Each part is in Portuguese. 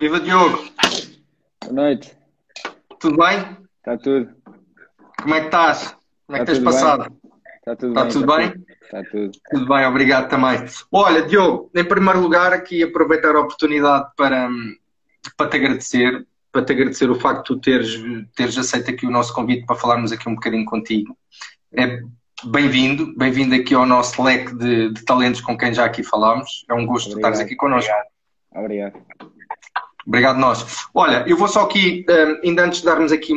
Viva Diogo! Boa noite. Tudo bem? Está tudo. Como é que estás? Como é que Tá tens tudo passado? Está tudo Tá bem. tudo bem? Está tudo. Tudo bem, obrigado também. Olha, Diogo, em primeiro lugar, aqui aproveitar a oportunidade para, hum, para te agradecer, para te agradecer o facto de tu teres, teres aceito aqui o nosso convite para falarmos aqui um bocadinho contigo. É bem-vindo, bem-vindo aqui ao nosso leque de, de talentos com quem já aqui falámos. É um gosto Obrigado. estares aqui connosco. Obrigado. Obrigado nós. Olha, eu vou só aqui, hum, ainda antes de darmos aqui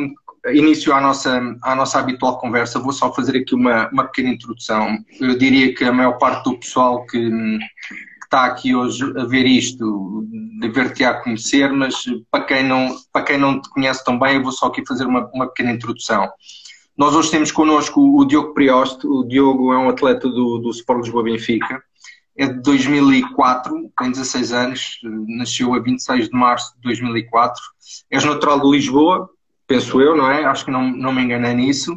início à nossa, à nossa habitual conversa, vou só fazer aqui uma, uma pequena introdução. Eu diria que a maior parte do pessoal que, que está aqui hoje a ver isto dever-te a conhecer, mas para quem, não, para quem não te conhece tão bem, eu vou só aqui fazer uma, uma pequena introdução. Nós hoje temos connosco o Diogo Prioste. O Diogo é um atleta do, do Sport Lisboa Benfica. É de 2004, tem 16 anos, nasceu a 26 de março de 2004. És natural de Lisboa, penso eu, não é? Acho que não, não me enganei nisso.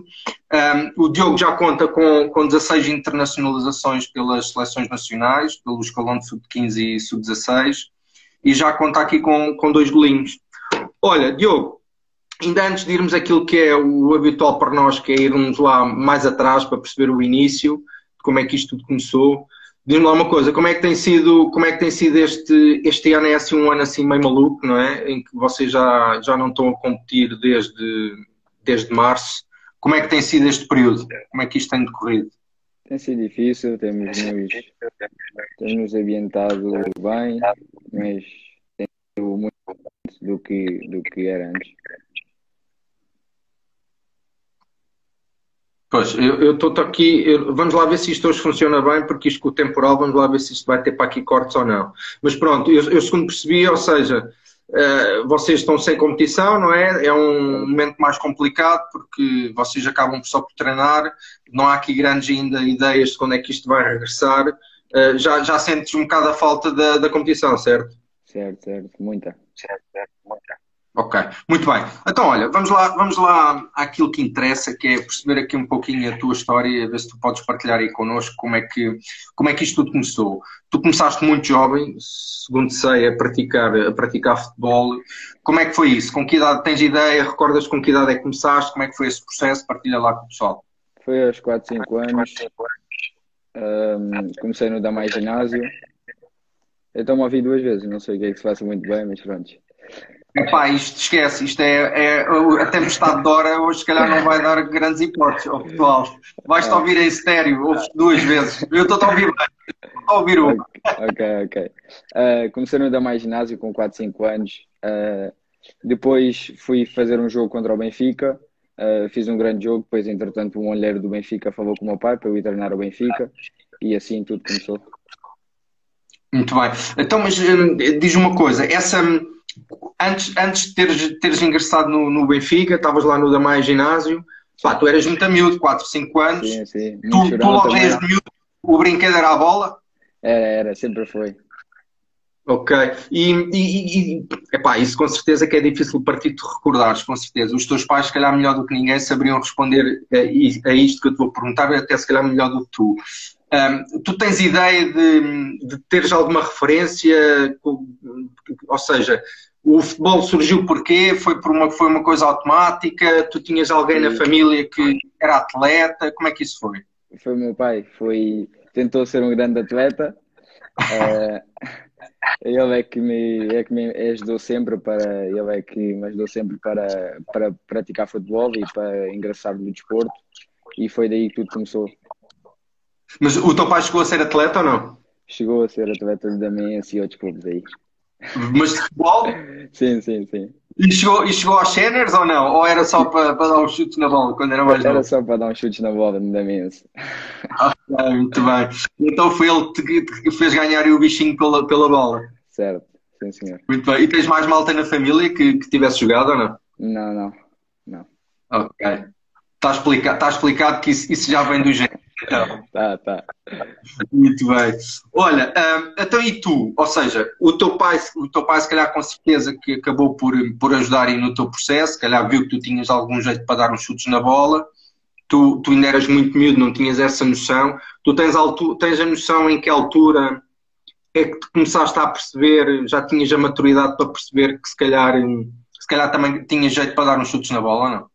Um, o Diogo já conta com, com 16 internacionalizações pelas seleções nacionais, pelo escalão de sub-15 e sub-16, e já conta aqui com, com dois golinhos. Olha, Diogo, ainda antes de irmos aquilo que é o habitual para nós, que é irmos lá mais atrás para perceber o início, como é que isto tudo começou, diz-me lá uma coisa, como é que tem sido, como é que tem sido este, este ano, é assim um ano assim meio maluco, não é? Em que vocês já, já não estão a competir desde, desde março. Como é que tem sido este período? Como é que isto tem decorrido? Tem sido difícil, temos nos, temos ambientado bem, mas tem sido muito do que, do que era antes. Pois, eu estou aqui, eu- vamos lá ver se isto hoje funciona bem, porque isto com o temporal, vamos lá ver se isto vai ter para aqui cortes ou não. Mas pronto, eu, eu segundo percebi, ou seja, eh, vocês estão sem competição, não é? É um momento mais complicado, porque vocês acabam só por treinar, não há aqui grandes ainda ideias de quando é que isto vai regressar. Eh, já, já sentes um bocado a falta da, da competição, certo? Certo, certo, muita. Ok, muito bem. Então, olha, vamos lá, vamos lá àquilo que interessa, que é perceber aqui um pouquinho a tua história, a ver se tu podes partilhar aí connosco como é que, como é que isto tudo começou. Tu começaste muito jovem, segundo sei, a praticar, a praticar futebol. Como é que foi isso? Com que idade tens ideia? Recordas com que idade é que começaste? Como é que foi esse processo? Partilha lá com o pessoal. Foi aos 4, 5 anos. ahm, comecei no Damai Ginásio. Eu estou-me a ouvir duas vezes, não sei o que é que se faça muito bem, mas pronto. Epá, isto esquece, isto é, é a tempestade de hora, hoje se calhar não vai dar grandes hipóteses ao pessoal. Vais-te ouvir em estéreo, ouves duas vezes. Eu estou a ouvir bem, estou a ouvir uma. Ok, ok. Ah, comecei no Damai Ginásio com 4, 5 anos. Ah, depois fui fazer um jogo contra o Benfica. Ah, fiz um grande jogo. Depois, entretanto, um olheiro do Benfica falou com o meu pai para eu ir treinar o Benfica. E assim tudo começou. Muito bem. Então, mas hum, diz uma coisa, essa hum, antes, antes de teres, teres ingressado no, no Benfica, estavas lá no Damai Ginásio, pá, tu eras muito miúdo, 4, 5 anos, Sim, sim. Tu, tu logo desde miúdo, o brinquedo era a bola? Era, era, sempre foi. Ok. E, e, e epá, isso com certeza que é difícil para ti te recordares, com certeza. Os teus pais, se calhar melhor do que ninguém, saberiam responder a, a isto que eu te vou perguntar, até se calhar melhor do que tu. Ahm, tu tens ideia de, de teres alguma referência? Ou seja, o futebol surgiu porquê? Foi por uma, foi uma coisa automática? Tu tinhas alguém na família que era atleta? Como é que isso foi? Foi o meu pai. Foi, tentou ser um grande atleta. Ah, ele é que me, é que me ajudou sempre para, ele é que me ajudou sempre para, para praticar futebol e para ingressar no desporto. E foi daí que tudo começou. Mas o teu pai chegou a ser atleta ou não? Chegou a ser atleta de Damense e outros clubes aí. Mas de futebol? Sim, sim, sim. E chegou, e chegou aos séniores ou não? Ou era só para, para dar uns chutes na bola quando era mais Era novo? só para dar uns chutes na bola no Damense. Ah, muito bem. Então foi ele que te- fez ganhar o bichinho pela, pela bola. Certo, sim senhor. Muito bem. E tens mais malta na família que, que tivesse jogado ou não? Não, não, não. Ok. Está explicado, está explicado que isso, isso já vem do jeito. Tá, tá. muito bem. Olha, hum, então e tu? Ou seja, o teu pai, o teu pai se calhar com certeza que acabou por, por ajudar aí no teu processo, se calhar viu que tu tinhas algum jeito para dar uns chutes na bola. Tu, tu ainda eras muito miúdo, não tinhas essa noção. Tu tens, tens a noção em que altura é que começaste a perceber, já tinhas a maturidade para perceber que se calhar, se calhar também tinha jeito para dar uns chutes na bola, não?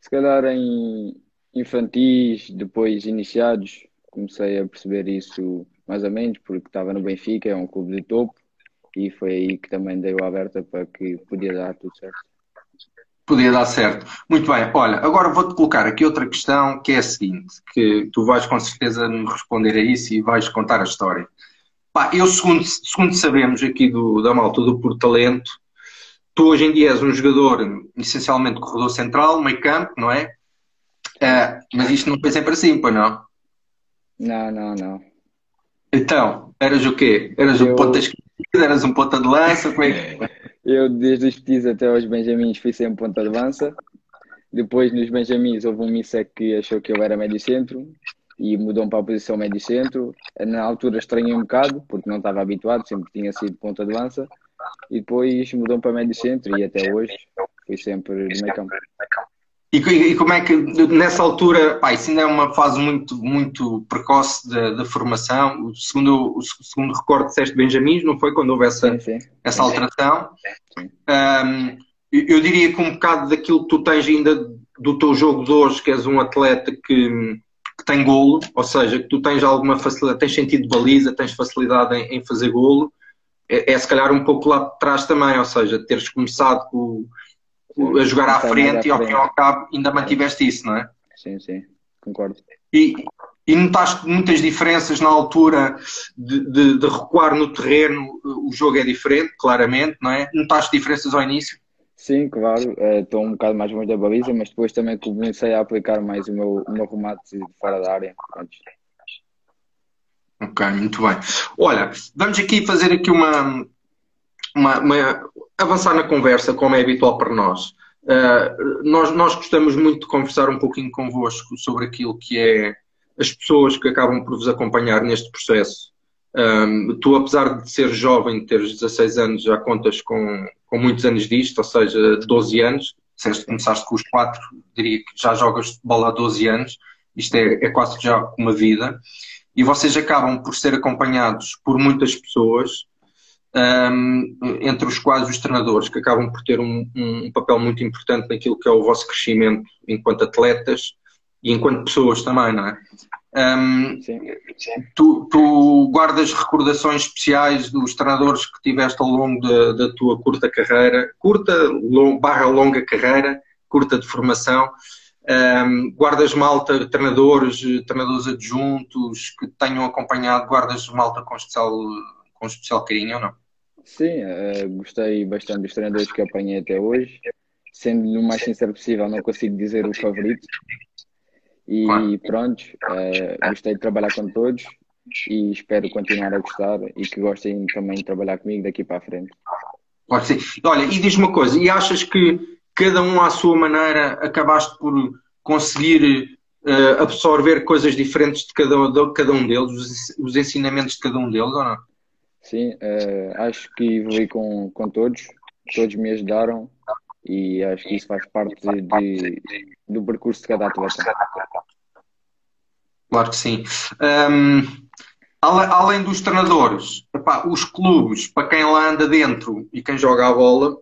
Se calhar em infantis, depois iniciados, comecei a perceber isso mais ou menos, porque estava no Benfica, é um clube de topo, e foi aí que também dei o aberta para que podia dar tudo certo. Podia dar certo. Muito bem. Olha, agora vou-te colocar aqui outra questão que é a seguinte, que tu vais com certeza me responder a isso e vais contar a história. Pá, eu, segundo, segundo sabemos aqui do, da malta do Por Talento, tu hoje em dia és um jogador essencialmente corredor central, meio campo, não é? É mas isto não foi sempre assim, pois não? Não, não, não. Então, eras o quê? Eras eu... um ponta esquerda, eras um ponta de lança? Como é que... Eu, desde os petits até aos benjamins, fui sempre ponta de lança. Depois, nos benjamins, houve um missec que achou que eu era médio centro e mudou-me para a posição médio centro. Na altura estranhei um bocado, porque não estava habituado, sempre tinha sido ponta de lança. E depois mudou-me para médio centro e até hoje fui sempre meio campo. E, e, como é que, nessa altura, pá, isso ainda é uma fase muito, muito precoce da formação. O segundo, o segundo recorde disseste Benjamins, não foi? Quando houve essa, sim, sim. essa alteração. Sim. Um, eu diria que um bocado daquilo que tu tens ainda do teu jogo de hoje, que és um atleta que, que tem golo, ou seja, que tu tens alguma facilidade, tens sentido de baliza, tens facilidade em, em fazer golo, é, é, se calhar um pouco lá de trás também, ou seja, teres começado com a jogar à frente e ao fim e ao cabo ainda mantiveste isso, não é? Sim, sim, concordo. E, e notaste muitas diferenças na altura de, de, de, recuar no terreno, o jogo é diferente, claramente, não é? Notaste diferenças ao início? Sim, claro, estou um bocado mais longe da baliza, mas depois também comecei a aplicar mais o meu, o meu remate fora da área. Ok, muito bem. Olha, vamos aqui fazer aqui uma, uma, uma, avançar na conversa, como é habitual para nós. Uh, nós, nós gostamos muito de conversar um pouquinho convosco sobre aquilo que é as pessoas que acabam por vos acompanhar neste processo. Um, tu, apesar de ser jovem, de teres 16 anos, já contas com, com muitos anos disto, ou seja, 12 anos. Que começaste com os 4, diria que já jogas bola há 12 anos. Isto é, é quase já uma vida. E vocês acabam por ser acompanhados por muitas pessoas um, entre os quais os treinadores, que acabam por ter um, um, papel muito importante naquilo que é o vosso crescimento enquanto atletas e enquanto pessoas também, não é? Um, sim, sim. Tu, tu, guardas recordações especiais dos treinadores que tiveste ao longo da, da tua curta carreira, curta long, barra longa carreira, curta de formação. Um, guardas malta, treinadores, treinadores adjuntos que tenham acompanhado, guardas malta com especial, com especial carinho ou não? Sim, uh, gostei bastante dos treinadores que apanhei até hoje. Sendo o mais sincero possível, não consigo dizer o favorito. E pronto, uh, gostei de trabalhar com todos e espero continuar a gostar e que gostem também de trabalhar comigo daqui para a frente. Pode ser. Olha, e diz-me uma coisa, e achas que cada um à sua maneira acabaste por conseguir uh, absorver coisas diferentes de cada, de cada um deles, os, os ensinamentos de cada um deles ou não? Sim, uh, acho que evolui com, com todos, todos me ajudaram e acho que isso faz parte de, do percurso de cada atleta. Claro que sim. Um, além dos treinadores, epá, os clubes, para quem lá anda dentro e quem joga a bola,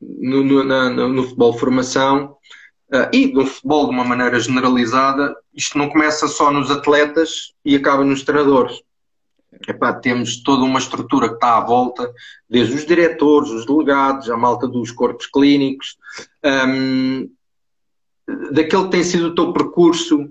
no, no, na, no futebol de formação uh, e no futebol de uma maneira generalizada, isto não começa só nos atletas e acaba nos treinadores. Epá, temos toda uma estrutura que está à volta, desde os diretores, os delegados, a malta dos corpos clínicos, um, daquele que tem sido o teu percurso,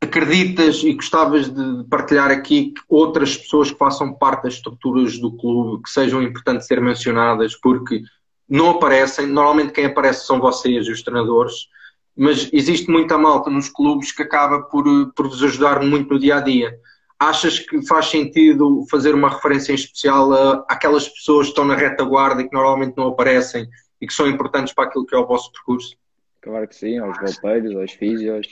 acreditas e gostavas de partilhar aqui outras pessoas que façam parte das estruturas do clube, que sejam importantes ser mencionadas, porque não aparecem, normalmente quem aparece são vocês, os treinadores, mas existe muita malta nos clubes que acaba por, por vos ajudar muito no dia a dia achas que faz sentido fazer uma referência em especial a, aquelas pessoas que estão na retaguarda e que normalmente não aparecem e que são importantes para aquilo que é o vosso percurso? Claro que sim, aos golpeiros, aos físios,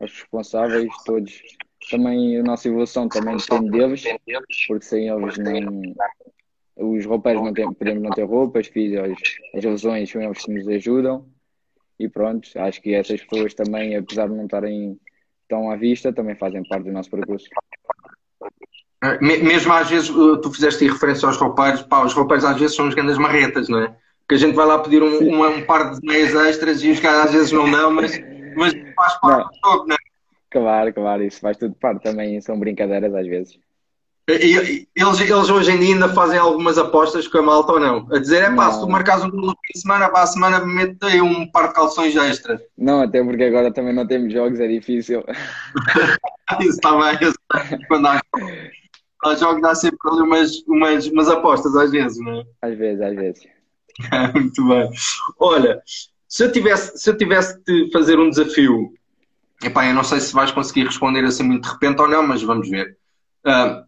aos responsáveis, todos. Também a nossa evolução também depende deles, porque sem eles não. Os roupeiros não podemos não ter roupas, físios, as lesões são eles que nos ajudam. E pronto, acho que essas pessoas também, apesar de não estarem tão à vista, também fazem parte do nosso percurso. Eh, mesmo às vezes, eh, tu fizeste referência aos roupeiros, pá, os roupeiros às vezes são as grandes marretas, não é? Que a gente vai lá pedir um, um, um par de meias extras e os caras às vezes não dão, mas, mas faz parte do jogo, não é? Claro, claro, isso faz tudo parte também, são brincadeiras às vezes. Eles, eles hoje em dia ainda fazem algumas apostas com a malta ou não? A dizer, é pá, se tu marcas um fim de semana, para a semana mete aí um par de calções extras. Não, até porque agora também não temos jogos, é difícil. Isso está bem, quando há, há jogos dá sempre ali umas, umas, umas apostas às vezes, não é? Às vezes, às vezes. Muito bem. Olha, se eu tivesse, se eu tivesse de fazer um desafio, epá, eu não sei se vais conseguir responder assim muito de repente ou não, mas vamos ver. Uh,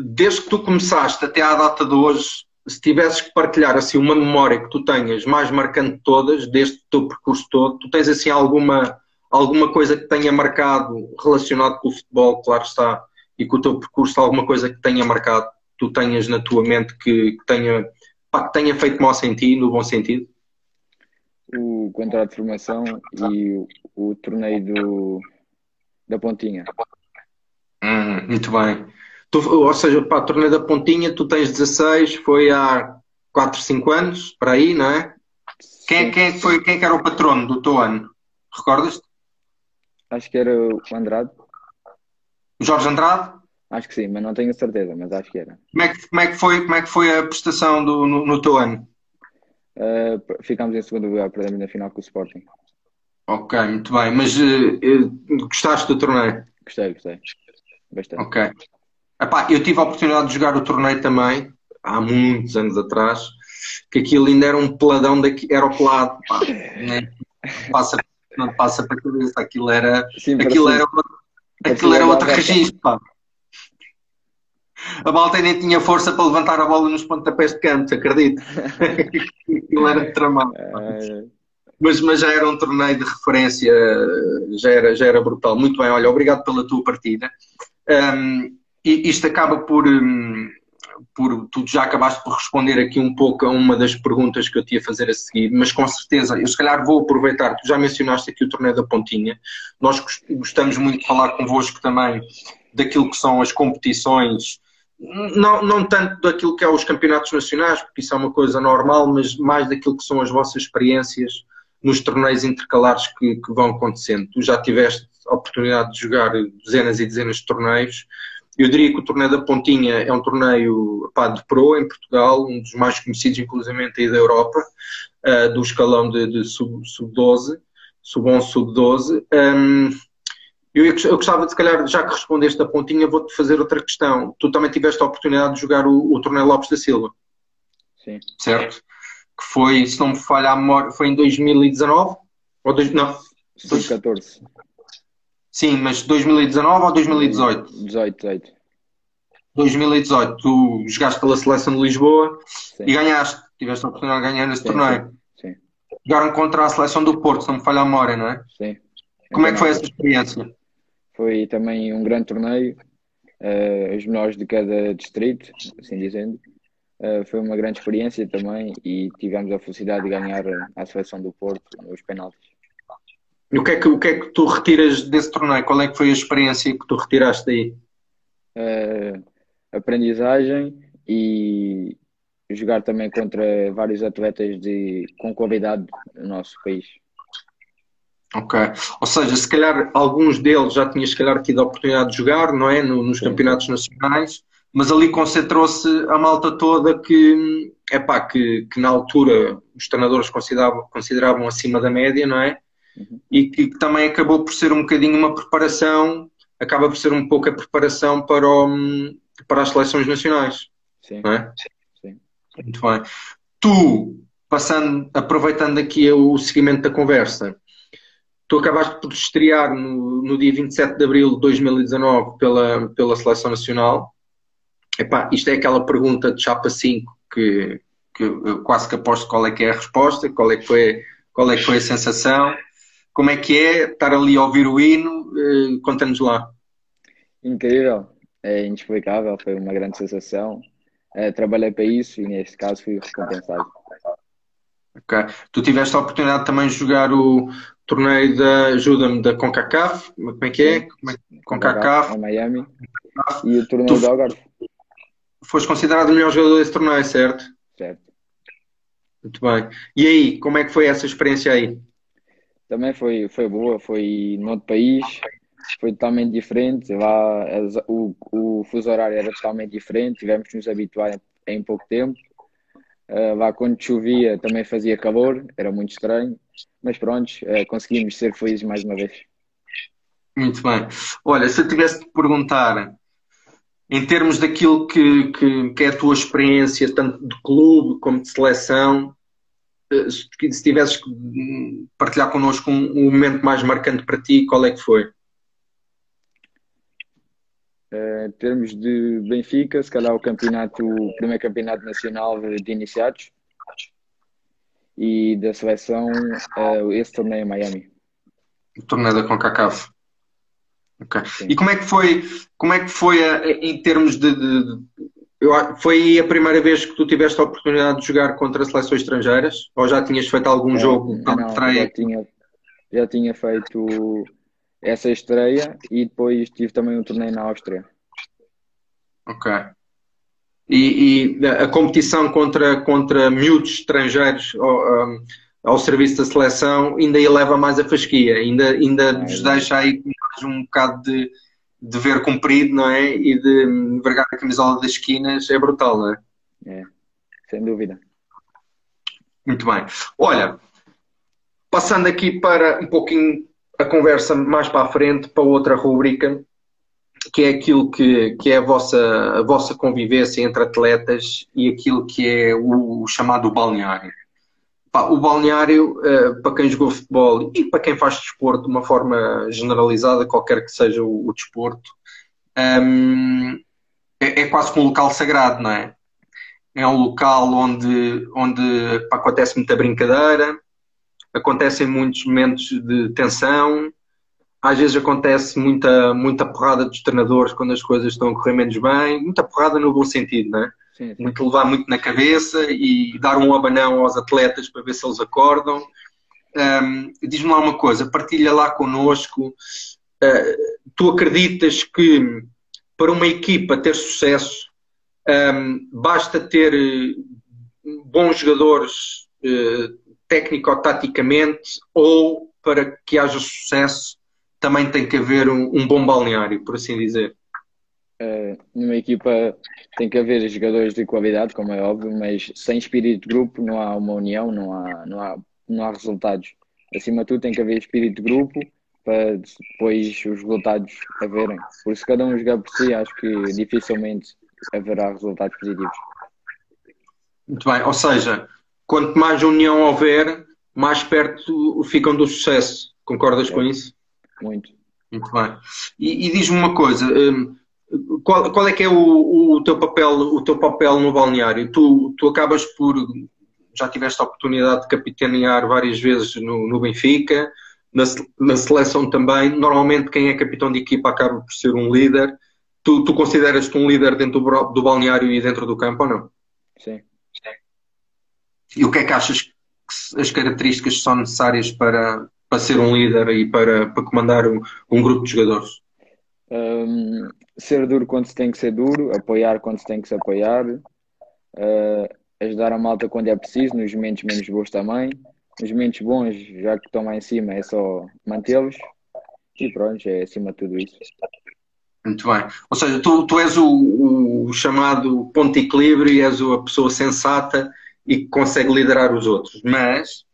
desde que tu começaste até à data de hoje, se tivesses que partilhar assim uma memória que tu tenhas mais marcante de todas, deste teu percurso todo, tu tens assim alguma, alguma coisa que tenha marcado relacionado com o futebol, claro está, e com o teu percurso, alguma coisa que tenha marcado, tu tenhas na tua mente que, que tenha, pá, que tenha feito mal em ti, no bom sentido? O contrato de formação e o, o torneio do, da Pontinha. Hum, muito bem. Tu, ou seja, para a torneio da Pontinha, tu tens 16, foi há 4, 5 anos, para aí, não é? Quem, quem, foi, quem era o patrono do teu ano? Recordas-te? Acho que era o Andrade. Jorge Andrade? Acho que sim, mas não tenho certeza, mas acho que era. Como é que, como é que, foi, como é que foi a prestação do, no, no teu ano? Uh, ficámos em segundo lugar, perdemos na final com o Sporting. Ok, muito bem. Mas uh, gostaste do torneio? Gostei, gostei. Bastante. Ok. Epá, eu tive a oportunidade de jogar o torneio também, há muitos anos atrás, que aquilo ainda era um peladão daqui, era o pelado, pá, né? passa, não passa para a cabeça, aquilo era, Sim, aquilo era, aquilo era outro registro, pá. A malta nem tinha força para levantar a bola nos pontapés de canto, acredito. aquilo era tramado. Mas, mas já era um torneio de referência, já era, já era brutal. Muito bem, olha, obrigado pela tua partida. Um, isto acaba por, hum, por. Tu já acabaste por responder aqui um pouco a uma das perguntas que eu te ia fazer a seguir, mas com certeza, eu se calhar vou aproveitar, tu já mencionaste aqui o torneio da Pontinha, nós gostamos muito de falar convosco também daquilo que são as competições, não, não tanto daquilo que é os campeonatos nacionais, porque isso é uma coisa normal, mas mais daquilo que são as vossas experiências nos torneios intercalares que, que vão acontecendo. Tu já tiveste a oportunidade de jogar dezenas e dezenas de torneios, eu diria que o torneio da Pontinha é um torneio pá, de pro em Portugal, um dos mais conhecidos, inclusive, aí da Europa, uh, do escalão de, de sub-12, sub sub-11, sub-12. Um, eu, eu, gostava de, se calhar, já que respondeste a Pontinha, vou-te fazer outra questão. Tu também tiveste a oportunidade de jogar o, o torneio Lopes da Silva. Sim. Certo? Que foi, se não me falha a memória, foi em 2019? Ou dois, não? 2014. Sim, mas 2019 ou 2018? 18, 18. 2018, tu jogaste pela seleção de Lisboa sim. e ganhaste, tiveste a oportunidade de ganhar nesse sim, torneio. Sim, sim. Jogaram contra a seleção do Porto, se não me falha a memória, não é? Sim. Como é que foi essa experiência? Foi também um grande torneio, uh, os melhores de cada distrito, assim dizendo. Uh, foi uma grande experiência também e tivemos a felicidade de ganhar a seleção do Porto nos penaltis. E o que, é que, o que é que tu retiras desse torneio? Qual é que foi a experiência que tu retiraste daí? Uh, aprendizagem e jogar também contra vários atletas de, com qualidade no nosso país. Ok. Ou seja, se calhar alguns deles já tinhas se calhar tido a oportunidade de jogar, não é? No, nos Sim. campeonatos nacionais, mas ali concentrou-se a malta toda que, epá, que, que na altura os treinadores consideravam, consideravam acima da média, não é? Uhum. e que também acabou por ser um bocadinho uma preparação, acaba por ser um pouco a preparação para, o, para as seleções nacionais. Sim. É? Sim. Muito bem. Tu, passando, aproveitando aqui o seguimento da conversa, tu acabaste por estrear no, no dia 27 de abril de 2019 pela, pela Seleção Nacional. Epá, isto é aquela pergunta de chapa 5 que, que eu quase que aposto qual é que é a resposta, qual é que foi, qual é que foi a sensação. Como é que é estar ali a ouvir o hino? Uh, Conta-nos lá. Incrível, é inexplicável, foi uma grande sensação. Uh, trabalhei para isso e neste caso fui recompensado. Ok. Tu tiveste a oportunidade também de jogar o torneio da ajuda-me da CONCACAF, como é que é? Como é? CONCACAF. Em Miami. e o torneio tu, do Algarve. Foste considerado o melhor jogador desse torneio, certo? Certo. Muito bem. E aí, como é que foi essa experiência aí? Também foi, foi boa, foi noutro país, foi totalmente diferente. Lá o, o fuso horário era totalmente diferente, tivemos que nos habituar em, pouco tempo. Uh, lá quando chovia também fazia calor, era muito estranho, mas pronto, uh, conseguimos ser felizes mais uma vez. Muito bem. Olha, se eu tivesse de perguntar, em termos daquilo que, que, que, é a tua experiência, tanto de clube como de seleção, eh, se, se tivesses que partilhar connosco um, um momento mais marcante para ti, qual é que foi? Uh, em termos de Benfica, se calhar o campeonato, o primeiro campeonato nacional de iniciados e da seleção, uh, esse torneio em Miami. O torneio da CONCACAF. Okay. E como é que foi, como é que foi a, em termos de, de, de eu, foi a primeira vez que tu tiveste a oportunidade de jogar contra seleções estrangeiras? Ou já tinhas feito algum jogo? Não, não já, tinha, já tinha feito essa estreia e depois tive também um torneio na Áustria. Ok. E, e a competição contra, contra miúdos estrangeiros ao, um, ao serviço da seleção ainda eleva mais a fasquia, ainda, ainda é, nos deixa aí um bocado de, de ver comprido, não é? E de vergar a camisola das esquinas é brutal, não é? É, sem dúvida. Muito bem. Olha, passando aqui para um pouquinho a conversa mais para a frente, para outra rubrica, que é aquilo que, que é a vossa, a vossa convivência entre atletas e aquilo que é o, o chamado balneário. O balneário, uh, para quem jogou futebol e para quem faz desporto de uma forma generalizada, qualquer que seja o, desporto, ehm, é, é, quase como um local sagrado, não é? É um local onde, onde acontece muita brincadeira, acontecem muitos momentos de tensão, às vezes acontece muita, muita porrada dos treinadores quando as coisas estão a correr menos bem, muita porrada no bom sentido, não é? Sim. Muito levar muito na cabeça e dar um abanão aos atletas para ver se eles acordam. Um, Diz-me lá uma coisa, partilha lá connosco. Uh, tu acreditas que para uma equipa ter sucesso um, basta ter eh, bons jogadores uh, técnico-taticamente ou para que haja sucesso também tem que haver um, um bom balneário, por assim dizer. Uh, numa equipa tem que haver jogadores de qualidade, como é óbvio, mas sem espírito de grupo não há uma união, não há, não há, não há resultados. Acima de tudo tem que haver espírito de grupo para depois os resultados haverem. Por isso cada um jogar por si, acho que dificilmente haverá resultados positivos. Muito bem, ou seja, quanto mais união houver, mais perto ficam do sucesso. Concordas é. com isso? Muito. Muito bem. E, e diz-me uma coisa, um, qual, qual, é que é o, o, teu papel, o teu papel no balneário? Tu, tu acabas por, já tiveste a oportunidade de capitanear várias vezes no, no Benfica, na, na, seleção também. Normalmente quem é capitão de equipa acaba por ser um líder. Tu, tu consideras-te um líder dentro do, do balneário e dentro do campo ou não? Sim. E o que é que achas que as características são necessárias para, para ser um líder e para, para comandar um, um grupo de jogadores? Um, ser duro quando se tem que ser duro, apoiar quando se tem que se apoiar, uh, ajudar a malta quando é preciso, nos momentos menos bons também. Nos momentos bons, já que estão lá em cima, é só mantê-los. E pronto, é acima de tudo isso. Muito bem. Ou seja, tu, tu és o, o chamado ponto de equilíbrio e és a pessoa sensata e que consegue liderar os outros. Mas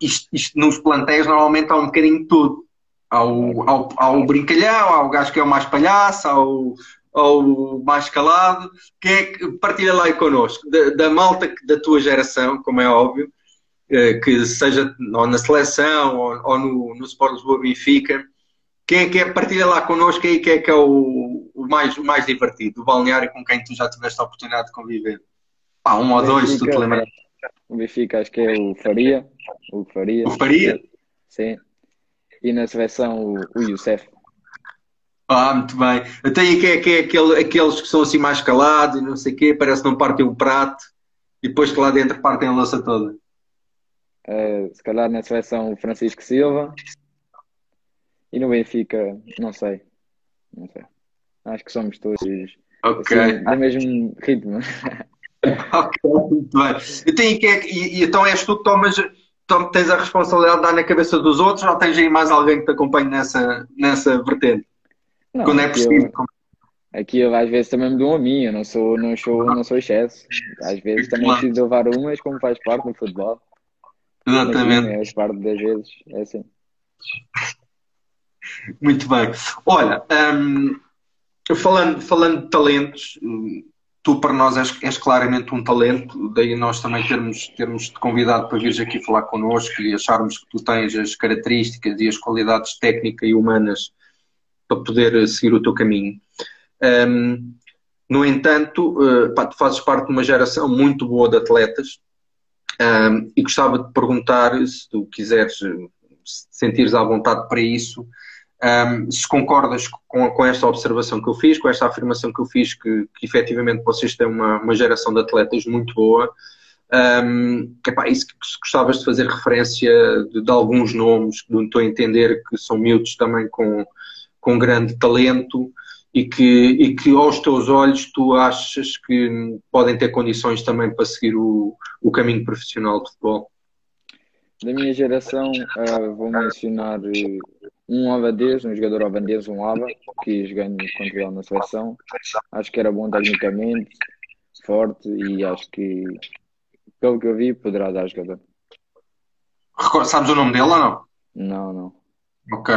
isto, isto, nos plantéis normalmente há um bocadinho de tudo. Há o, há, o, há o brincalhão, há o gajo que é o mais palhaço, há o, há o mais calado. Quem é que partilha lá connosco? Da, da malta da tua geração, como é óbvio, eh, que seja ou na seleção ou, ou no, no Sport Lisboa Benfica. Quem é que é? Partilha lá connosco aí quem é que é o, o, mais, o mais divertido, o balneário com quem tu já tiveste a oportunidade de conviver. Pá, um ou dois, se tu te lembras. O Benfica acho que é o Faria. O Faria. O Faria? Sim. E na seleção o, o Youssef. Ah, muito bem. Até aí que é, que é aquele, aqueles que são assim mais calados e não sei o quê, parece que não partem o prato e depois que lá dentro partem a louça toda. Uh, se calhar na seleção o Francisco Silva e no Benfica, não sei. Não sei. Acho que somos todos Ok. assim, do mesmo ritmo. ok, muito bem. Então, e, é que- e- e então és tu que tomas, tom- tens a responsabilidade de dar na cabeça dos outros ou tens aí mais alguém que te acompanhe nessa, nessa vertente? Não, Quando é aqui possível. eu, aqui eu às vezes também me dou a mim, eu não sou, não sou, não sou excesso. Às vezes também Claro. preciso levar umas, como faz parte do futebol. Exatamente. Imagina, faz parte das vezes, é assim. Muito bem. Olha, hum, falando, falando de talentos, hum, tu para nós és, és claramente um talento, daí nós também termos, termos te convidado para vires aqui falar connosco e acharmos que tu tens as características e as qualidades técnicas e humanas para poder eh, seguir o teu caminho. Hum, no entanto, eh, pá, tu fazes parte de uma geração muito boa de atletas hum, e gostava de perguntar, se tu quiseres, eh, se sentires à vontade para isso, um, se concordas com, com esta observação que eu fiz, com esta afirmação que eu fiz, que, que efetivamente vocês têm uma, uma geração de atletas muito boa, um, epá, e se, se gostavas de fazer referência de, de alguns nomes, que estou a entender que são miúdos também com, com grande talento e que, e que aos teus olhos tu achas que podem ter condições também para seguir o, o caminho profissional de futebol. Da minha geração, ah, vou mencionar eh, um holandês, um jogador holandês, um Aba, que joguei contra ele na seleção. Acho que era bom tecnicamente, forte e acho que, pelo que eu vi, poderá dar jogador. Sabes o nome dele ou não? Não, não. Ok.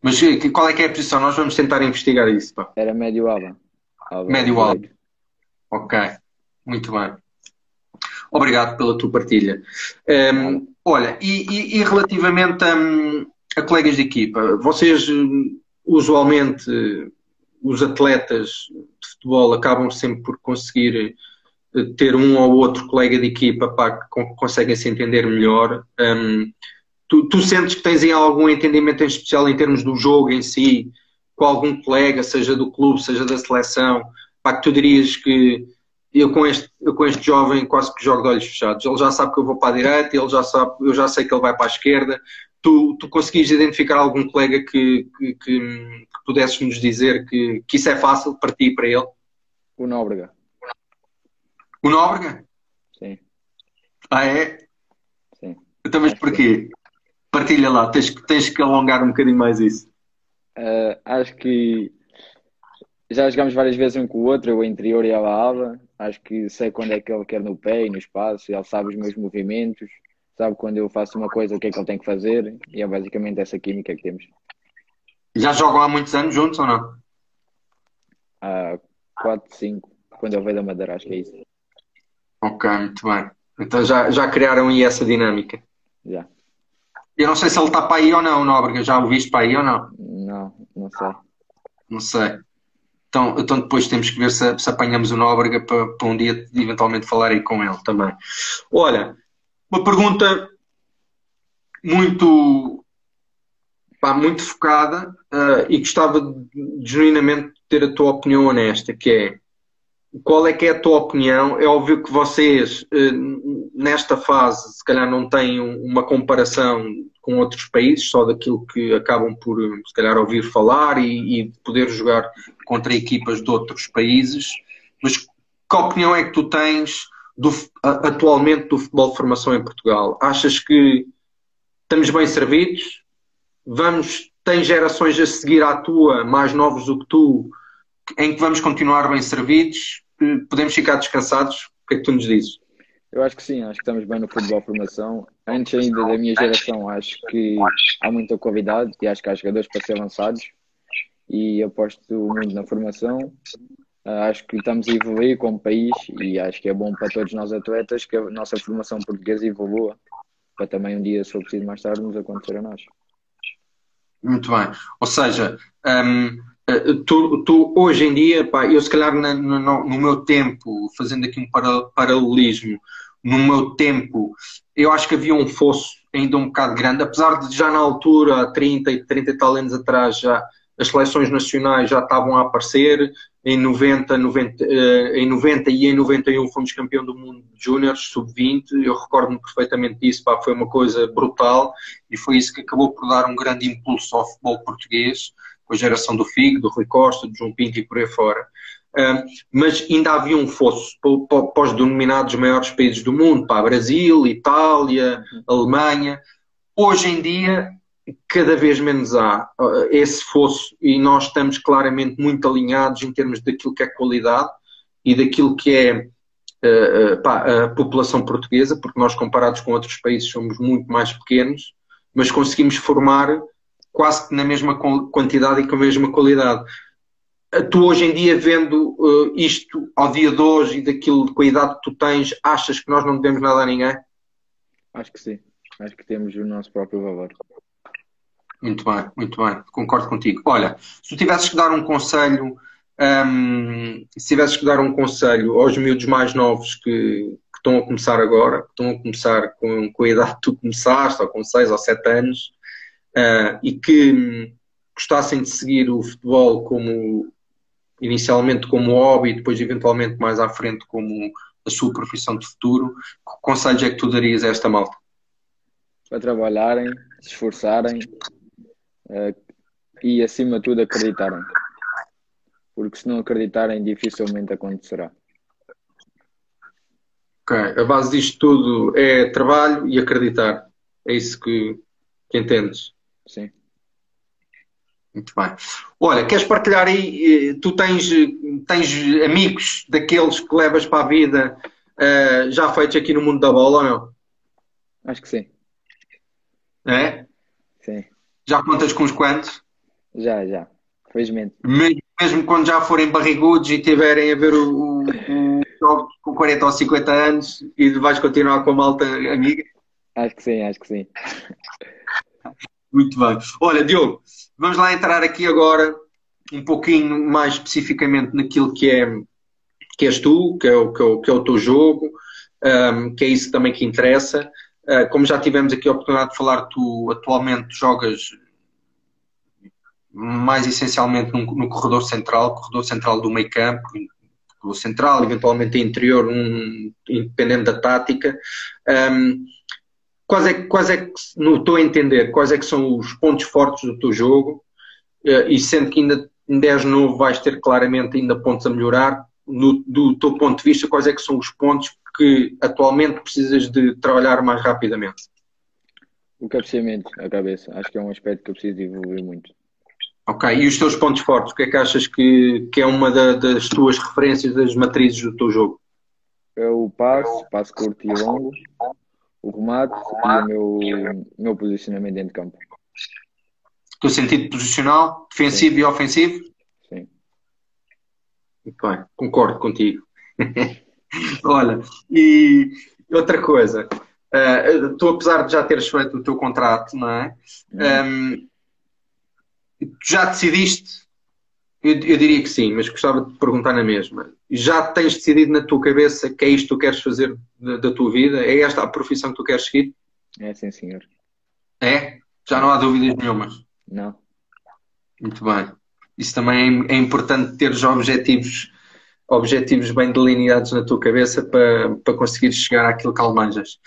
Mas qual é que é a posição? Nós vamos tentar investigar isso. Pá. Era médio. Aba Médio direito. Ok, muito bem. Obrigado pela tua partilha. Ehm, olha, e, e- e relativamente hum, a, colegas de equipa, vocês hum, usualmente, eh, os atletas de futebol acabam sempre por conseguir eh, ter um ou outro colega de equipa pá, que con- conseguem se entender melhor. Hum, tu, tu sentes que tens algum entendimento em especial em termos do jogo em si, com algum colega, seja do clube, seja da seleção, pá, que tu dirias que eu com este, eu com este jovem quase que jogo de olhos fechados. Ele já sabe que eu vou para a direita, ele já sabe, eu já sei que ele vai para a esquerda. Tu, tu conseguis identificar algum colega que, que, que, que pudesses nos dizer que, que isso é fácil para ti e para ele? O Nóbrega, O Nóbrega? sim, Ah, é? sim. Então, mas porquê? Partilha lá, tens, que- tens que alongar um bocadinho mais isso. Ah, acho que já jogámos várias vezes um com o outro, eu o interior e ela a ala. Acho que sei quando é que ele quer no pé e no espaço, ele sabe os meus movimentos, sabe quando eu faço uma coisa o que é que ele tem que fazer, e é basicamente essa química que temos. Já jogam há muitos anos juntos ou não? Há 4, 5, quando ele veio da Madeira, acho que é isso. Ok, muito bem. Então já, já criaram aí essa dinâmica. Já. Eu não sei se ele está para aí ou não, Nóbrega. Já o viste para aí ou não? Não, não sei. Não sei. Então, então depois temos que ver se, se apanhamos o Nóbrega para, para um dia eventualmente falar aí com ele também. Olha, uma pergunta muito, pá, muito focada ah, e gostava de, genuinamente de ter a tua opinião honesta, que é qual é que é a tua opinião? É óbvio que vocês eh, nesta fase se calhar não têm um- uma comparação com outros países, só daquilo que acabam por se calhar ouvir falar e, e poder jogar contra equipas de outros países, mas que opinião é que tu tens do, atualmente do futebol de formação em Portugal? Achas que estamos bem servidos? Vamos, tem gerações a seguir à tua, mais novos do que tu, em que vamos continuar bem servidos? Eh, Podemos ficar descansados? O que é que tu nos dizes? Eu acho que sim, acho que estamos bem no futebol formação. Antes ainda da minha geração, acho que há muita qualidade e acho que há jogadores para ser lançados e aposto muito na formação. Ah, Acho que estamos a evoluir como país e acho que é bom para todos nós atletas que a nossa formação portuguesa evolua para também um dia, se for preciso mais tarde, nos acontecer a nós. Muito bem. Ou seja, hum, eh, tu, tu hoje em dia, pá, eu se calhar no, no- no meu tempo, fazendo aqui um para- paralelismo, no meu tempo, eu acho que havia um fosso ainda um bocado grande, apesar de já na altura, há 30 e 30 e tal anos atrás, já as seleções nacionais já estavam a aparecer. Em 90, 90, eh, em 90 e em 91 fomos campeão do mundo de júniores, sub-20. Eu recordo-me perfeitamente disso, pá, foi uma coisa brutal e foi isso que acabou por dar um grande impulso ao futebol português. com a geração do Figo, do Rui Costa, do João Pinto e por aí fora. Mas ainda havia um fosso para os denominados maiores países do mundo, para Brasil, Itália, Alemanha. Hoje em dia, cada vez menos há uh, esse fosso e nós estamos claramente muito alinhados em termos daquilo que é qualidade e daquilo que é uh, pá, a população portuguesa, porque nós, comparados com outros países, somos muito mais pequenos, mas conseguimos formar quase que na mesma quantidade e com a mesma qualidade tu hoje em dia, vendo uh, isto ao dia de hoje e daquilo com a idade que tu tens, achas que nós não devemos nada a ninguém? Acho que sim. Acho que temos o nosso próprio valor. Muito bem, muito bem. Concordo contigo. Olha, se tu tivesses que dar um conselho, um, se tivesses que dar um conselho aos miúdos mais novos que, que, estão a começar agora, que estão a começar com, com a idade que tu começaste, ou com 6 ou 7 anos, uh, e que hum, gostassem de seguir o futebol como inicialmente como hobby, depois eventualmente mais à frente como a sua profissão de futuro, que conselhos é que tu darias a esta malta? Para trabalharem, se esforçarem e acima de tudo acreditarem. Porque se não acreditarem dificilmente acontecerá. Ok, a base disto tudo é trabalho e acreditar. É isso que, que entendes? Sim. Muito bem. Olha, queres partilhar aí? Eh, tu tens, tens amigos daqueles que levas para a vida uh, já feitos aqui no mundo da bola ou não? Acho que sim. É? Sim. Já contas com os quantos? Já, já. Felizmente. Mesmo, mesmo quando já forem barrigudos e tiverem a ver o, o jogo com 40 ou 50 anos e vais continuar com a malta amiga? Acho que sim, acho que sim. Muito bem. Olha, Diogo, vamos lá entrar aqui agora um pouquinho mais especificamente naquilo que é que és tu, que é o, que é o, que é o teu jogo, um, que é isso também que interessa. Uh, como já tivemos aqui a oportunidade de falar, tu atualmente jogas mais essencialmente no, no corredor central, corredor central do meio campo, corredor central, eventualmente interior, um, independente da tática. Um, quais é, quais é que, no estou a entender, quais é que são os pontos fortes do teu jogo eh, e sendo que ainda em 10 novo vais ter claramente ainda pontos a melhorar, no, do teu ponto de vista, quais é que são os pontos que atualmente precisas de trabalhar mais rapidamente? O cabeceamento, a cabeça. Acho que é um aspecto que eu preciso evoluir muito. Ok, e os teus pontos fortes? O que é que achas que, que é uma da, das tuas referências, das matrizes do teu jogo? É o passo, passo curto e longo, o remate e o meu, meu posicionamento dentro de campo. O teu sentido posicional, defensivo Sim. e ofensivo? Sim. Muito bem, concordo contigo. Olha, e outra coisa, uh, tu apesar de já teres feito o teu contrato, não é? Uhum. Um, já decidiste eu, eu, diria que sim, mas gostava de perguntar na mesma. Já tens decidido na tua cabeça que é isto que tu queres fazer da, da tua vida? É esta a profissão que tu queres seguir? É sim, senhor. É? Já não há dúvidas nenhumas? Não. Muito bem. Isso também é, é importante teres objetivos, objetivos bem delineados na tua cabeça para, para conseguir chegar àquilo que almejas.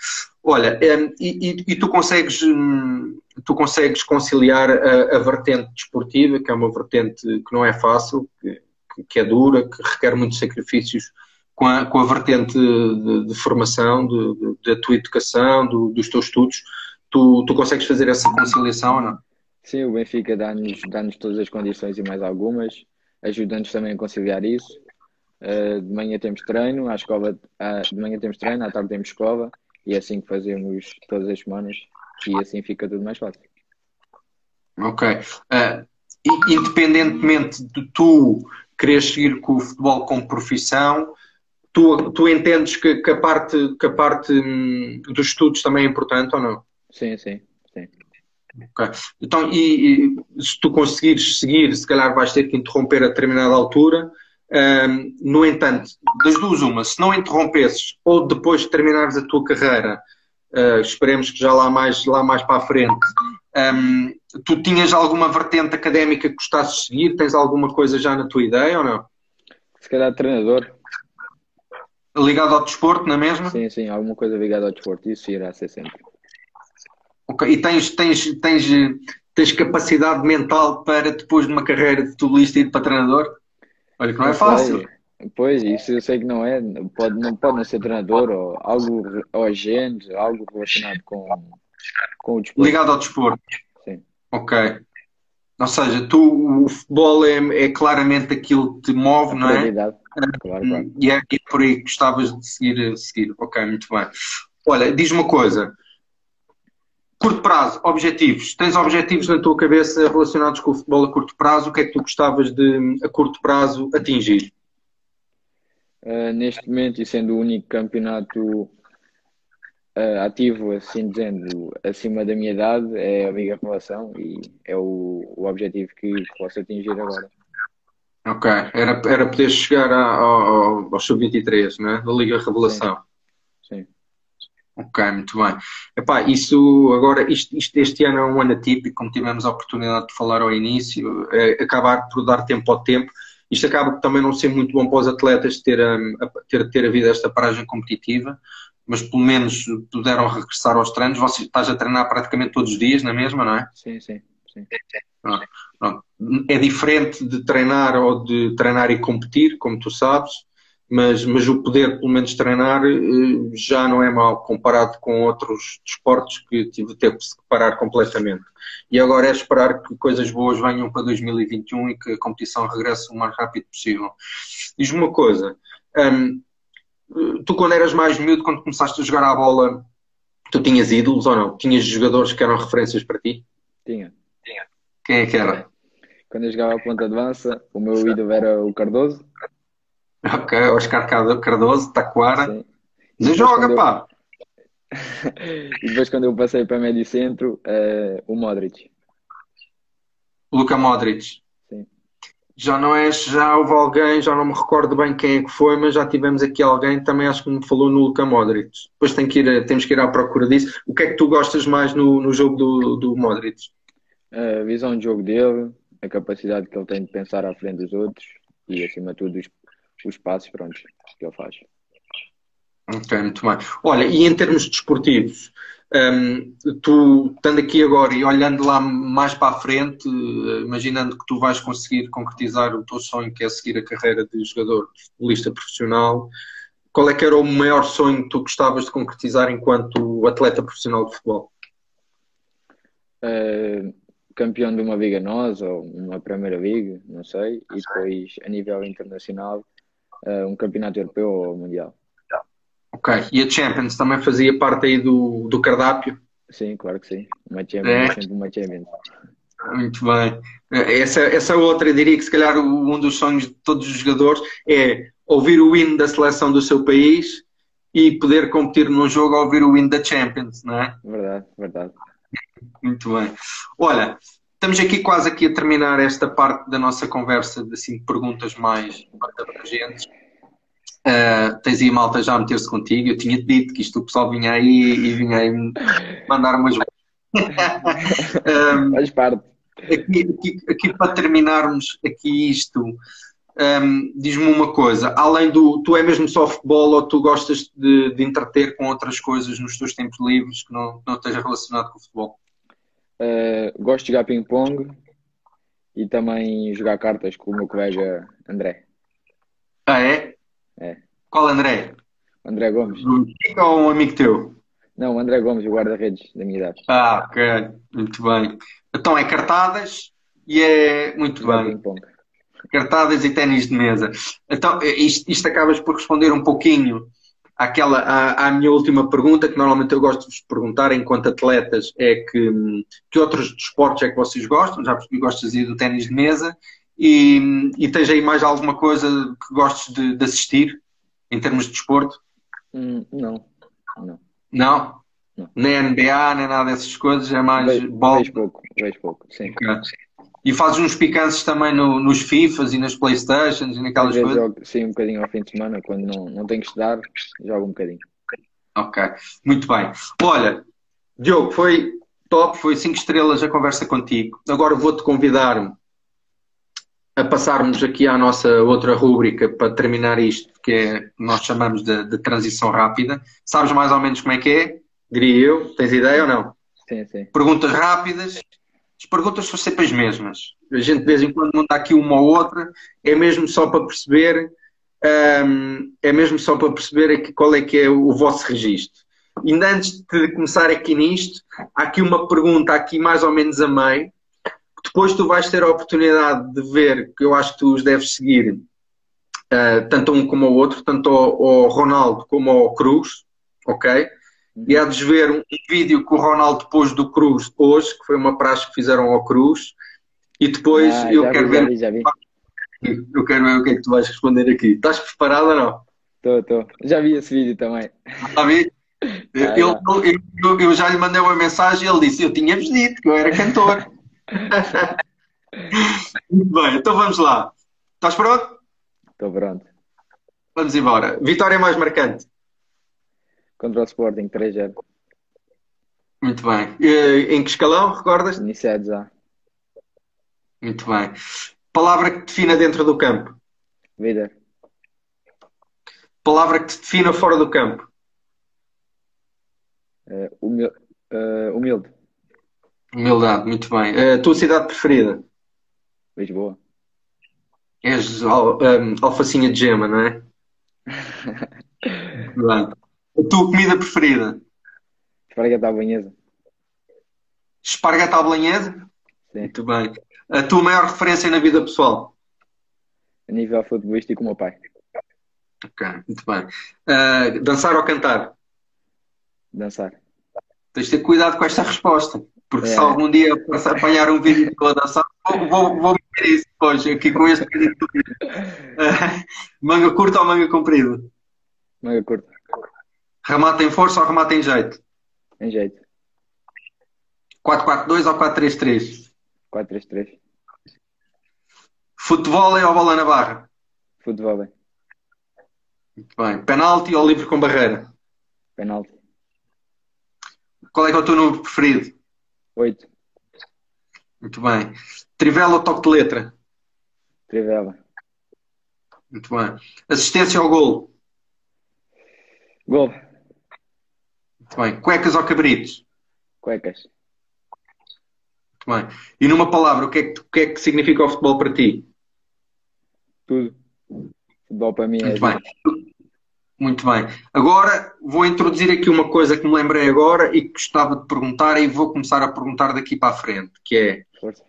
Olha, e, e, e tu consegues hum, tu consegues conciliar a, a, vertente desportiva, que é uma vertente que não é fácil, que, que é dura, que requer muitos sacrifícios, com a, com a vertente de, de formação, da tua educação, do, dos teus estudos. Tu, tu consegues fazer essa conciliação ou não? Sim, o Benfica dá-nos dá todas as condições e mais algumas, ajuda-nos também a conciliar isso. Uh, de manhã temos treino, à escola, de manhã temos treino, à tarde temos escola, e é assim que fazemos todas as semanas e assim fica tudo mais fácil. Ok. Uh, independentemente de tu querer seguir com o futebol como profissão, tu, tu entendes que, que, a parte, que a parte hum, dos estudos também é importante ou não? Sim, sim, sim. Ok. Então, e, e, se tu conseguires seguir, se calhar vais ter que interromper a determinada altura. Um, no entanto, das duas, uma, se não interrompesses ou depois de terminares a tua carreira, uh, esperemos que já lá mais, lá mais para a frente. Um, tu tinhas alguma vertente académica que gostasses de seguir? Tens alguma coisa já na tua ideia ou não? Se calhar treinador. Ligado ao desporto, não é mesmo? Sim, sim, alguma coisa ligada ao desporto, isso irá ser sempre. Ok, e tens, tens, tens, tens capacidade mental para, depois de uma carreira de futebolista, ir para treinador? Olha que não é fácil. Pois, isso eu sei que não é. Pode, não pode não ser treinador ou algo ou agente, algo relacionado com, com o desporto. Ligado ao desporto. Sim. Ok. Ou seja, tu, o futebol é, é claramente aquilo que te move, não é? Claro, claro. E é, é por aí que gostavas de seguir, seguir. Ok, muito bem. Olha, diz uma coisa. Curto prazo, objetivos. Tens objetivos na tua cabeça relacionados com o futebol a curto prazo? O que é que tu gostavas de, a curto prazo, atingir? Uh, neste momento, e sendo o único campeonato uh, ativo, assim dizendo, acima da minha idade, é a Liga Revelação e é o, o objetivo que posso atingir agora. Ok, era, era poder chegar ao, ao, ao Sub-23, né? Da Liga Revelação. Sim. Sim. Ok, muito bem. Epá, isso agora, isto, isto, este ano é um ano atípico, como tivemos a oportunidade de falar ao início, é acabar por dar tempo ao tempo. Isto acaba por também não ser muito bom para os atletas ter, um, ter, ter havido esta paragem competitiva, mas pelo menos puderam regressar aos treinos. Você estás a treinar praticamente todos os dias, na mesma, não é? Sim, sim. sim. Pronto, pronto. É diferente de treinar ou de treinar e competir, como tu sabes, mas, mas o poder, pelo menos, treinar eh, já não é mal comparado com outros desportos que tive tempo de parar completamente. E agora é esperar que coisas boas venham para 2021 e que a competição regresse o mais rápido possível. Diz-me uma coisa, hum, tu quando eras mais miúdo, quando começaste a jogar à bola, tu tinhas ídolos ou não? Tinhas jogadores que eram referências para ti? Tinha. Tinha. Quem é que era? Quando eu jogava a ponta de lança, o meu ídolo era o Cardoso. Ok, Oscar Cardoso, Taquara. Você joga, eu... pá! e depois quando eu passei para médio centro, uh, o Modric. Luca Modric. Sim. Já não és, já houve alguém, já não me recordo bem quem é que foi, mas já tivemos aqui alguém também acho que me falou no Luca Modric. Depois tem que ir, temos que ir à procura disso. O que é que tu gostas mais no, no jogo do, do Modric? A visão de jogo dele, a capacidade que ele tem de pensar à frente dos outros e acima de tudo os, os passos pronto, que ele faz. Ok, muito bem. Olha, e em termos desportivos, um, tu estando aqui agora e olhando lá mais para a frente, imaginando que tu vais conseguir concretizar o teu sonho, que é seguir a carreira de jogador de futebolista profissional, qual é que era o maior sonho que tu gostavas de concretizar enquanto atleta profissional de futebol? Uh, campeão de uma Liga Nós ou uma Primeira Liga, não sei, e depois a nível internacional uh, um campeonato europeu ou mundial. Ok. E a Champions também fazia parte aí do, do cardápio? Sim, claro que sim. Uma Champions é, sempre uma Champions. Muito bem. Essa, essa outra, eu diria que se calhar um dos sonhos de todos os jogadores é ouvir o hino da seleção do seu país e poder competir num jogo a ouvir o hino da Champions, não é? Verdade, verdade. Muito bem. Olha, estamos aqui quase aqui a terminar esta parte da nossa conversa de assim, perguntas mais abrangentes. Uh, tens aí malta já a meter-se contigo. Eu tinha-te dito que isto o pessoal vinha aí e vinha aí mandar umas. um, Faz parte. Aqui, aqui, aqui, para terminarmos aqui isto, um, diz-me uma coisa, além do tu é mesmo só futebol ou tu gostas de, de entreter com outras coisas nos teus tempos livres que não, não esteja relacionado com o futebol? Uh, gosto de jogar ping-pong e também jogar cartas com o meu colega André. Ah, é? É. Qual André? André Gomes. Ou um amigo teu? Não, André Gomes, o guarda-redes da minha idade. Ah, ok. Muito bem. Então é cartadas e é. Muito bem. Cartadas e ténis de mesa. Então, isto, isto acabas por responder um pouquinho àquela, à, à, minha última pergunta, que normalmente eu gosto de vos perguntar enquanto atletas, é que, que outros desportos é que vocês gostam? Já percebi que gostas de ir do ténis de mesa e, e tens aí mais alguma coisa que gostes de, de assistir em termos de desporto? Hum, não. Não? Não? não. Nem NBA, nem nada dessas coisas, é mais vejo, bola? Vejo pouco, vejo pouco, sim. Okay. E fazes uns picantes também no, nos FIFAs e nas Playstations e naquelas coisas? Jogo, sim, um bocadinho ao fim de semana, quando não, não tenho que estudar, jogo um bocadinho. Ok, muito bem. Olha, Diogo, foi top, foi 5 estrelas a conversa contigo. Agora vou-te convidar a passarmos aqui à nossa outra rúbrica para terminar isto, que é nós chamamos de, de, transição rápida. Sabes mais ou menos como é que é? Diria eu. Tens ideia ou não? Sim, sim. Perguntas rápidas as perguntas são sempre as mesmas. A gente de vez em quando manda aqui uma ou outra, é mesmo só para perceber, um, é mesmo só para perceber aqui qual é que é o vosso registro. Ainda antes de começar aqui nisto, há aqui uma pergunta aqui mais ou menos a meio. Depois tu vais ter a oportunidade de ver, que eu acho que tu os deves seguir, uh, tanto um como ao outro, tanto ao, ao Ronaldo como ao Cruz, ok? E há de ver um, vídeo que o Ronaldo pôs do Cruz hoje, que foi uma praxe que fizeram ao Cruz, e depois ah, eu quero vi, ver. Já vi, já vi. Eu quero ver o que é que tu vais responder aqui. Estás preparado ou não? Estou, estou. Já vi esse vídeo também. Já vi? Ah, eu, eu, eu, já lhe mandei uma mensagem e ele disse: Eu tinha-vos dito que eu era cantor. Muito bem, então vamos lá. Estás pronto? Estou pronto. Vamos embora. Vitória mais marcante contra o Sporting 3-0. Muito bem. E, em que escalão, recordas? Iniciado já. Muito bem. Palavra que te defina dentro do campo? Vida. Palavra que te defina fora do campo? Uh, humil uh, humilde. Humildade, muito bem. A uh, tua cidade preferida? Lisboa. És al, um, alfacinha de gema, não é? A tua comida preferida? Esparguete à banhesa. Esparguete à banhesa? Sim. Muito bem. A tua maior referência na vida pessoal? A nível futebolístico, o meu pai. Ok, muito bem. Uh, dançar ou cantar? Dançar. Tens de ter cuidado com esta resposta, porque é. se algum dia apanhar um vídeo de a dançar, vou, vou, vou meter isso depois, aqui com este vídeo. Uh, manga curta ou manga comprida? Manga curta. Remata em força ou remata em jeito? Em jeito. 4-4-2 ou 4-3-3? 4-3-3. Futebol ou bola na barra? Futebol. Muito bem. Penalti ou livre com barreira? Penalti. Qual é que é o teu número preferido? 8. Muito bem. Trivela ou toque de letra? Trivela. Muito bem. Assistência ao golo? Gol. Muito bem. Cuecas ou cabritos? Cuecas. Muito bem. E numa palavra, o que, é que, que é que significa o futebol para ti? Tudo. Futebol para mim é. Muito bem. Muito bem. Agora vou introduzir aqui uma coisa que me lembrei agora e que gostava de perguntar e vou começar a perguntar daqui para a frente, que é Força.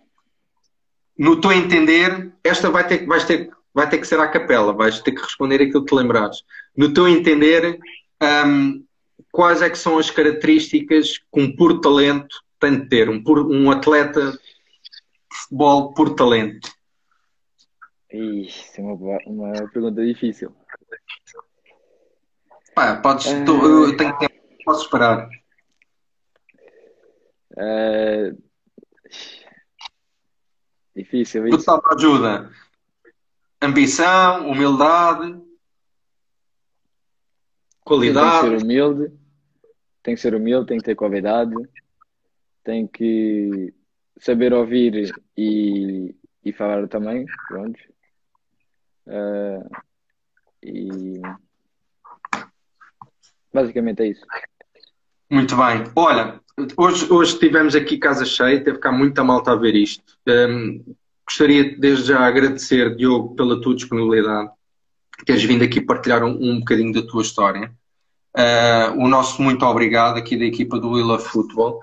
no teu entender, esta vai ter, vais ter, vai ter que ser à capela, vais ter que responder aquilo que te lembrares. No teu entender, um, quais é que são as características que um puro talento tem de ter? Um, puro, um atleta de futebol por talento? Isso é uma, uma pergunta difícil. Pá, podes, tu, eu tenho tempo, posso esperar. Uh... Difícil isso. Total ajuda. Ambição, humildade, qualidade. Tem que ser humilde, tem que ser humilde, tem que ter qualidade, tem que saber ouvir e, e falar também, pronto. Uh, e basicamente é isso. Muito bem. Olha, hoje, hoje tivemos aqui casa cheia, teve cá muita malta a ver isto. Um, gostaria desde já agradecer, Diogo, pela tua disponibilidade teres vindo aqui partilhar um, um bocadinho da tua história. Uh, o nosso muito obrigado aqui da equipa do Willa Football.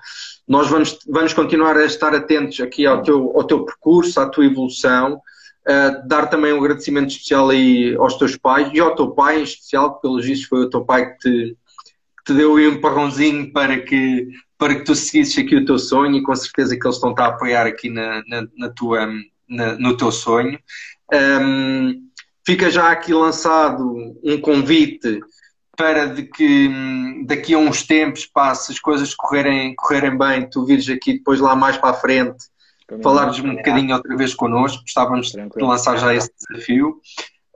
Nós vamos, vamos continuar a estar atentos aqui ao teu, ao teu percurso, à tua evolução, uh, dar também um agradecimento especial aí aos teus pais e ao teu pai em especial, que pelos vistos foi o teu pai que te, que te deu um empurrãozinho para que, para que tu seguisses aqui o teu sonho e com certeza que eles estão a apoiar aqui na, na, na tua, na, no teu sonho. Um, fica já aqui lançado um convite para de que hum, daqui a uns tempos, pá, se as coisas correrem, correrem bem, tu vires aqui depois lá mais para a frente, falares um bocadinho outra vez connosco, gostávamos Tranquilo. de lançar já esse desafio.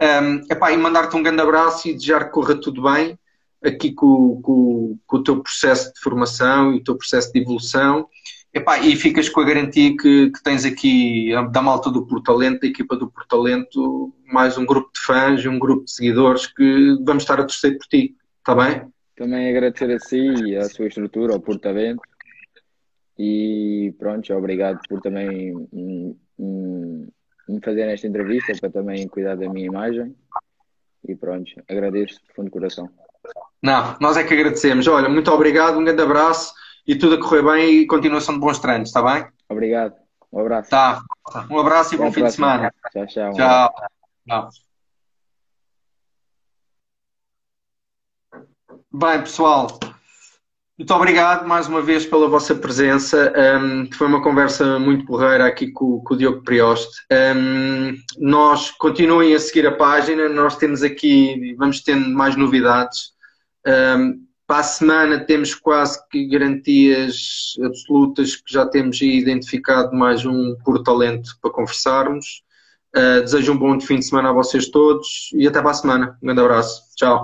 Um, epá, e mandar-te um grande abraço e desejar que corra tudo bem aqui com, com, com, o teu processo de formação e o teu processo de evolução Epá, e ficas com a garantia que, que, tens aqui da malta do Portalento, da equipa do Portalento, mais um grupo de fãs e um grupo de seguidores que vamos estar a torcer por ti, está bem? Também agradecer a si e à sua estrutura, ao Portalento, E pronto, obrigado por também me fazer esta entrevista, para também cuidar da minha imagem. E pronto, agradeço de fundo de coração. Não, nós é que agradecemos. Olha, muito obrigado, um grande abraço e tudo a correr bem e continuação de bons treinos, está bem? Obrigado. Um abraço. Tá. Um abraço e bom fim de semana. Tchau, tchau. Tchau. tchau. Bem, pessoal, muito obrigado mais uma vez pela vossa presença. Um, foi uma conversa muito porreira aqui com, com o Diogo Prioste. Um, nós continuem a seguir a página, nós temos aqui, vamos tendo mais novidades. Um, para a semana temos quase que garantias absolutas que já temos identificado mais um por talento para conversarmos. Uh, desejo um bom fim de semana a vocês todos e até para a semana. Um grande abraço. Tchau.